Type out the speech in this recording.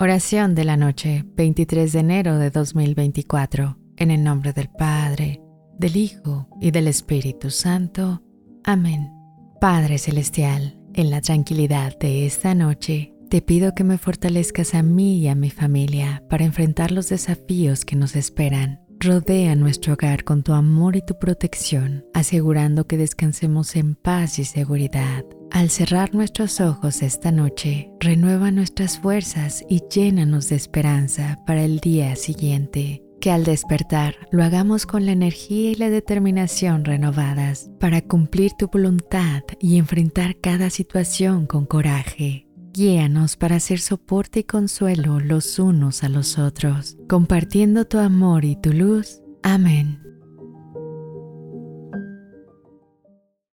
Oración de la noche, 23 de enero de 2024, en el nombre del Padre, del Hijo y del Espíritu Santo. Amén. Padre Celestial, en la tranquilidad de esta noche, te pido que me fortalezcas a mí y a mi familia para enfrentar los desafíos que nos esperan. Rodea nuestro hogar con tu amor y tu protección, asegurando que descansemos en paz y seguridad. Al cerrar nuestros ojos esta noche, renueva nuestras fuerzas y llénanos de esperanza para el día siguiente. Que al despertar lo hagamos con la energía y la determinación renovadas para cumplir tu voluntad y enfrentar cada situación con coraje. Guíanos para hacer soporte y consuelo los unos a los otros, compartiendo tu amor y tu luz. Amén.